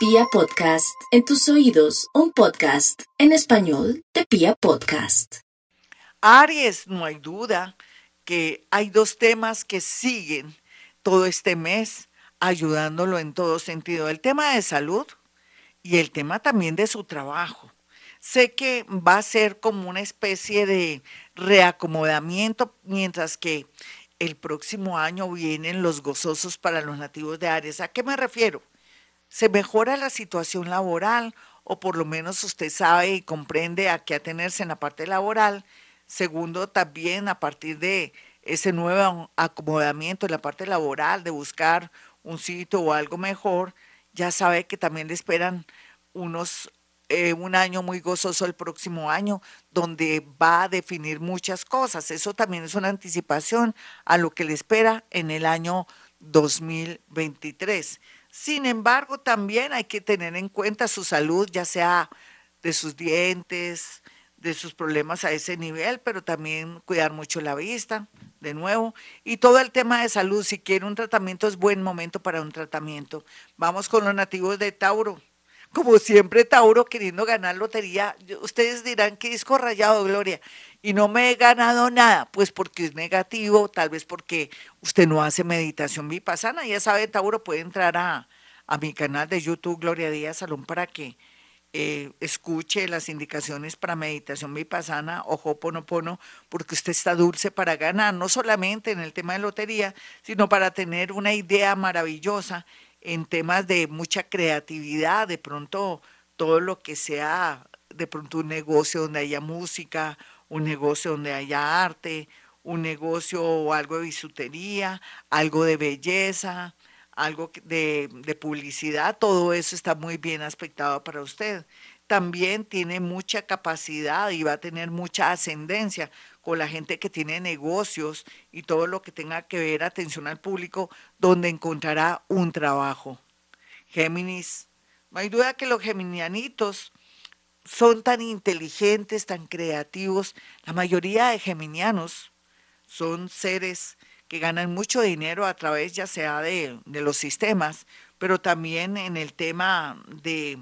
Pia Podcast, en tus oídos, un podcast en español de Pia Podcast. Aries, no hay duda que hay dos temas que siguen todo este mes ayudándolo en todo sentido. El tema de salud y el tema también de su trabajo. Sé que va a ser como una especie de reacomodamiento, mientras que el próximo año vienen los gozosos para los nativos de Aries. ¿A qué me refiero? Se mejora la situación laboral o por lo menos usted sabe y comprende a qué atenerse en la parte laboral. Segundo, también a partir de ese nuevo acomodamiento en la parte laboral, de buscar un sitio o algo mejor, ya sabe que también le esperan unos eh, un año muy gozoso el próximo año, donde va a definir muchas cosas. Eso también es una anticipación a lo que le espera en el año 2023. Sin embargo, también hay que tener en cuenta su salud, ya sea de sus dientes, de sus problemas a ese nivel, pero también cuidar mucho la vista, de nuevo, y todo el tema de salud. Si quiere un tratamiento, es buen momento para un tratamiento. Vamos con los nativos de Tauro como siempre Tauro queriendo ganar lotería. Ustedes dirán que disco rayado, Gloria, y no me he ganado nada, pues porque es negativo, tal vez porque usted no hace meditación vipassana. Ya sabe, Tauro puede entrar a, a mi canal de YouTube, Gloria Díaz Salón, para que eh, escuche las indicaciones para meditación vipassana o Hoponopono, porque usted está dulce para ganar, no solamente en el tema de lotería, sino para tener una idea maravillosa en temas de mucha creatividad, de pronto todo lo que sea, de pronto un negocio donde haya música, un negocio donde haya arte, un negocio o algo de bisutería, algo de belleza, algo de, de, publicidad, todo eso está muy bien aspectado para usted. También tiene mucha capacidad y va a tener mucha ascendencia con la gente que tiene negocios y todo lo que tenga que ver atención al público, donde encontrará un trabajo. Géminis, no hay duda que los geminianitos son tan inteligentes, tan creativos. La mayoría de geminianos son seres que ganan mucho dinero a través ya sea de, de los sistemas, pero también en el tema de,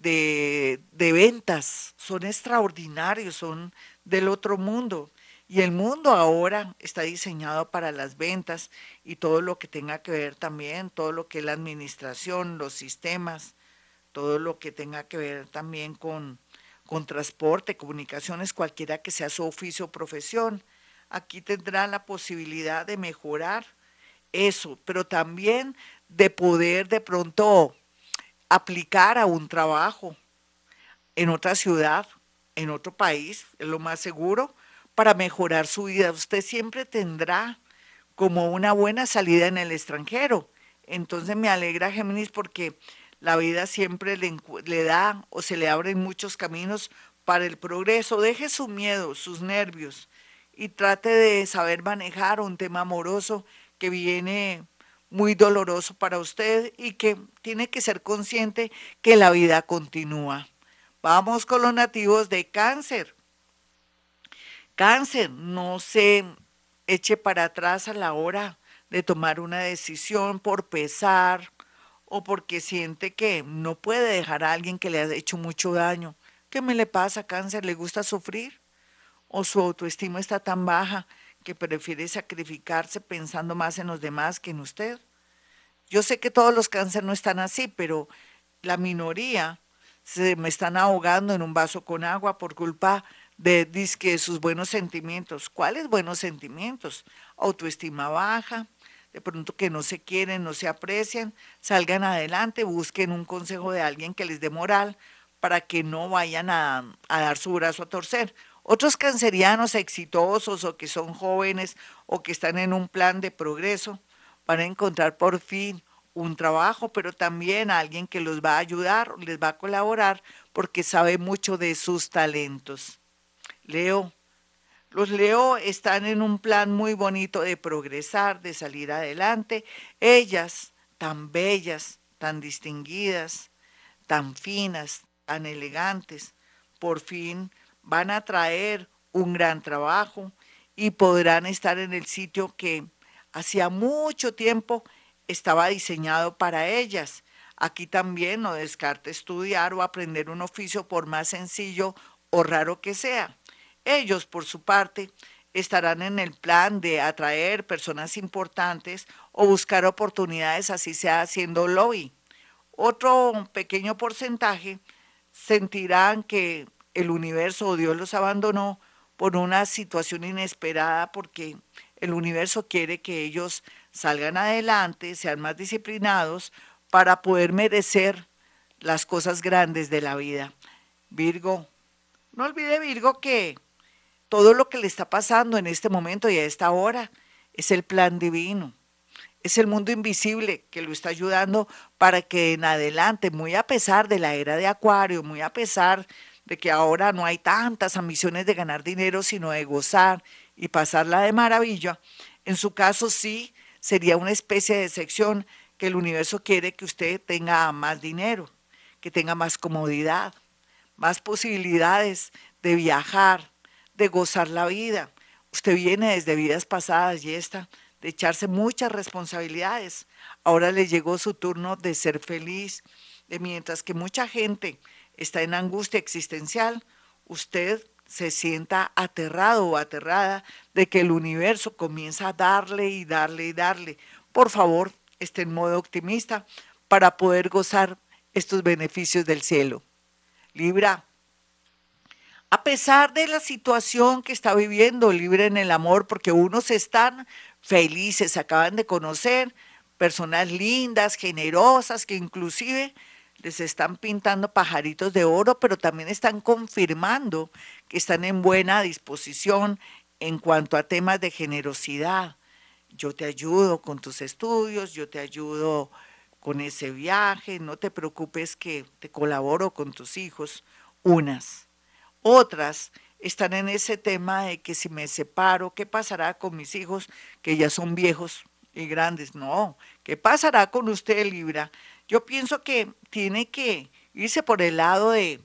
de, de ventas. Son extraordinarios, son del otro mundo. Y el mundo ahora está diseñado para las ventas y todo lo que tenga que ver también, todo lo que es la administración, los sistemas, todo lo que tenga que ver también con, con transporte, comunicaciones, cualquiera que sea su oficio o profesión. Aquí tendrá la posibilidad de mejorar eso, pero también de poder de pronto aplicar a un trabajo en otra ciudad en otro país, es lo más seguro, para mejorar su vida. Usted siempre tendrá como una buena salida en el extranjero. Entonces me alegra, Géminis, porque la vida siempre le, da o se le abren muchos caminos para el progreso. Deje su miedo, sus nervios y trate de saber manejar un tema amoroso que viene muy doloroso para usted y que tiene que ser consciente que la vida continúa. Vamos con los nativos de cáncer. Cáncer, no se eche para atrás a la hora de tomar una decisión por pesar o porque siente que no puede dejar a alguien que le ha hecho mucho daño. ¿Qué me le pasa, cáncer? ¿Le gusta sufrir? ¿O su autoestima está tan baja que prefiere sacrificarse pensando más en los demás que en usted? Yo sé que todos los cáncer no están así, pero la minoría se me están ahogando en un vaso con agua por culpa de disque sus buenos sentimientos. ¿Cuáles buenos sentimientos? Autoestima baja, de pronto que no se quieren, no se aprecian, salgan adelante, busquen un consejo de alguien que les dé moral para que no vayan a, a dar su brazo a torcer. Otros cancerianos exitosos o que son jóvenes o que están en un plan de progreso van a encontrar por fin un trabajo, pero también alguien que los va a ayudar, les va a colaborar porque sabe mucho de sus talentos. Leo, los Leo están en un plan muy bonito de progresar, de salir adelante. Ellas, tan bellas, tan distinguidas, tan finas, tan elegantes, por fin van a traer un gran trabajo y podrán estar en el sitio que hacía mucho tiempo estaba diseñado para ellas. Aquí también no descarte estudiar o aprender un oficio por más sencillo o raro que sea. Ellos, por su parte, estarán en el plan de atraer personas importantes o buscar oportunidades, así sea haciendo lobby. Otro pequeño porcentaje sentirán que el universo o Dios los abandonó por una situación inesperada porque el universo quiere que ellos salgan adelante, sean más disciplinados para poder merecer las cosas grandes de la vida. Virgo, no olvide Virgo que todo lo que le está pasando en este momento y a esta hora es el plan divino. Es el mundo invisible que lo está ayudando para que en adelante, muy a pesar de la era de Acuario, muy a pesar que ahora no hay tantas ambiciones de ganar dinero, sino de gozar y pasarla de maravilla, en su caso sí sería una especie de sección que el universo quiere que usted tenga más dinero, que tenga más comodidad, más posibilidades de viajar, de gozar la vida. Usted viene desde vidas pasadas y esta, de echarse muchas responsabilidades. Ahora le llegó su turno de ser feliz, de mientras que mucha gente está en angustia existencial, usted se sienta aterrado o aterrada de que el universo comienza a darle y darle y darle. Por favor, esté en modo optimista para poder gozar estos beneficios del cielo. Libra, a pesar de la situación que está viviendo Libra en el amor, porque unos están felices, acaban de conocer personas lindas, generosas, que inclusive les están pintando pajaritos de oro, pero también están confirmando que están en buena disposición en cuanto a temas de generosidad yo te ayudo con tus estudios, yo te ayudo con ese viaje, no te preocupes que te colaboro con tus hijos, unas. Otras están en ese tema de que si me separo, ¿qué pasará con mis hijos que ya son viejos y grandes? No, ¿qué pasará con usted, Libra? Yo pienso que tiene que irse por el lado de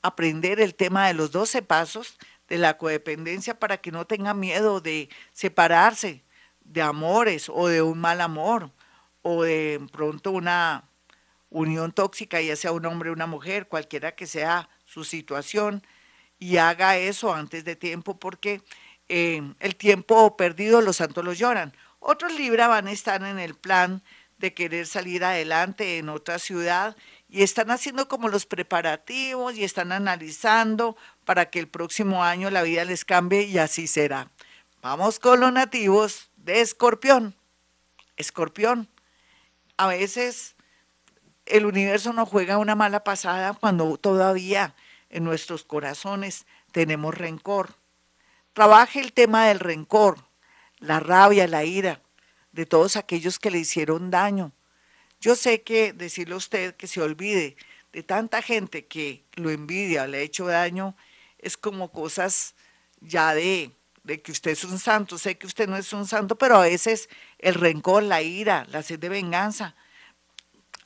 aprender el tema de los 12 pasos de la codependencia para que no tenga miedo de separarse de amores o de un mal amor o de pronto una unión tóxica, ya sea un hombre o una mujer, cualquiera que sea su situación, y haga eso antes de tiempo porque eh, el tiempo perdido los santos lo lloran. Otros Libra van a estar en el plan de querer salir adelante en otra ciudad y están haciendo como los preparativos y están analizando para que el próximo año la vida les cambie y así será. Vamos con los nativos de escorpión. Escorpión. A veces el universo nos juega una mala pasada cuando todavía en nuestros corazones tenemos rencor. Trabaje el tema del rencor, la rabia, la ira de todos aquellos que le hicieron daño. Yo sé que decirle a usted que se olvide de tanta gente que lo envidia, le ha hecho daño, es como cosas ya de de que usted es un santo, sé que usted no es un santo, pero a veces el rencor, la ira, la sed de venganza,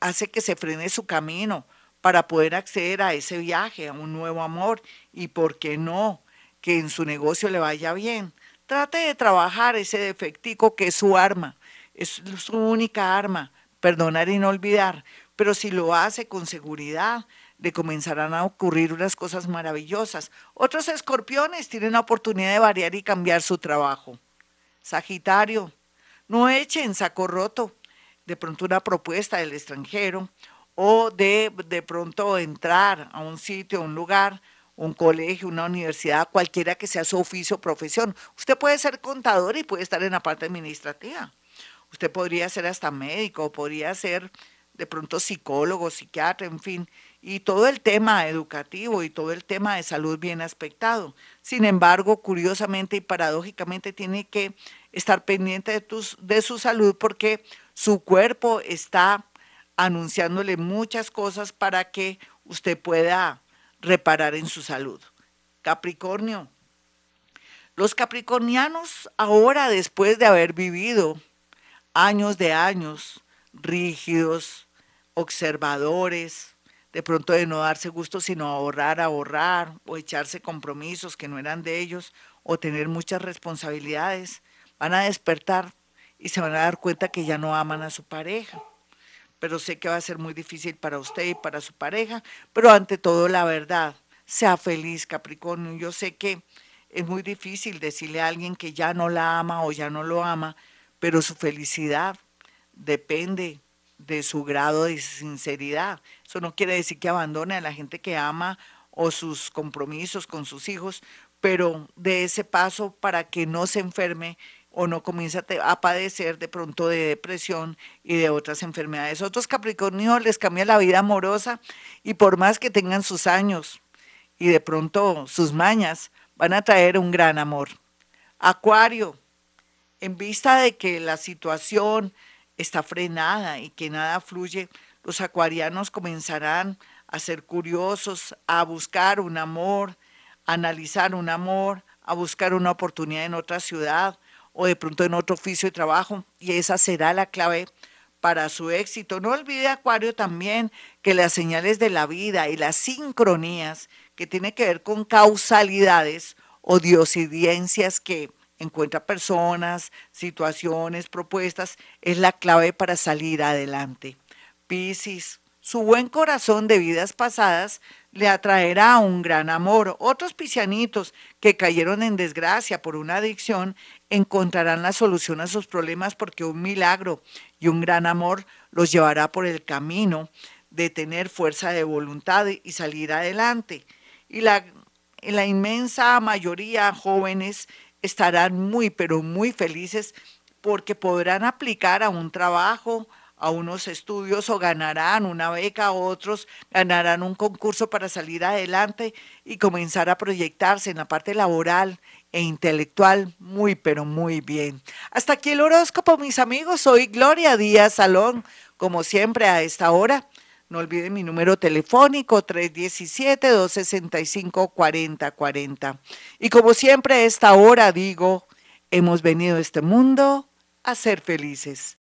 hace que se frene su camino para poder acceder a ese viaje, a un nuevo amor y, ¿por qué no?, que en su negocio le vaya bien. Trate de trabajar ese defectico que es su arma, es su única arma, perdonar y no olvidar, pero si lo hace con seguridad, le comenzarán a ocurrir unas cosas maravillosas. Otros escorpiones tienen la oportunidad de variar y cambiar su trabajo. Sagitario, no echen saco roto de pronto una propuesta del extranjero o de de pronto entrar a un sitio, a un lugar, un colegio, una universidad, cualquiera que sea su oficio o profesión. Usted puede ser contador y puede estar en la parte administrativa. Usted podría ser hasta médico, podría ser de pronto psicólogo, psiquiatra, en fin y todo el tema educativo y todo el tema de salud bien aspectado. Sin embargo, curiosamente y paradójicamente tiene que estar pendiente de, tus, de su salud porque su cuerpo está anunciándole muchas cosas para que usted pueda reparar en su salud. Capricornio. Los capricornianos ahora, después de haber vivido años de años rígidos, observadores, de pronto de no darse gusto, sino ahorrar, ahorrar, o echarse compromisos que no eran de ellos, o tener muchas responsabilidades, van a despertar y se van a dar cuenta que ya no aman a su pareja. pero sé que va a ser muy difícil para usted y para su pareja, pero ante todo la verdad, sea feliz Capricornio. Yo sé que es muy difícil decirle a alguien que ya no la ama o ya no lo ama, pero su felicidad depende de su grado de sinceridad. Eso no quiere decir que abandone a la gente que ama o sus compromisos con sus hijos, pero de ese paso para que no se enferme o no comienza a padecer de pronto de depresión y de otras enfermedades. Otros Capricornios les cambia la vida amorosa y por más que tengan sus años y de pronto sus mañas, van a traer un gran amor. Acuario, en vista de que la situación está frenada y que nada fluye, los acuarianos comenzarán a ser curiosos, a buscar un amor, a analizar un amor, a buscar una oportunidad en otra ciudad o de pronto en otro oficio de trabajo y esa será la clave para su éxito. No olvide, Acuario, también que las señales de la vida y las sincronías que tiene que ver con causalidades o diosidencias que encuentra personas, situaciones, propuestas, es la clave para salir adelante. Piscis, su buen corazón de vidas pasadas le atraerá un gran amor. Otros piscianitos que cayeron en desgracia por una adicción encontrarán la solución a sus problemas porque un milagro y un gran amor los llevará por el camino de tener fuerza de voluntad y salir adelante. Y la, la inmensa mayoría jóvenes estarán muy, pero muy felices porque podrán aplicar a un trabajo, a unos estudios o ganarán una beca, otros ganarán un concurso para salir adelante y comenzar a proyectarse en la parte laboral e intelectual muy, pero muy bien. Hasta aquí el horóscopo, mis amigos. Soy Gloria Díaz Salón, como siempre a esta hora. No olviden mi número telefónico 317-265-4040. Y como siempre a esta hora digo, hemos venido a este mundo a ser felices.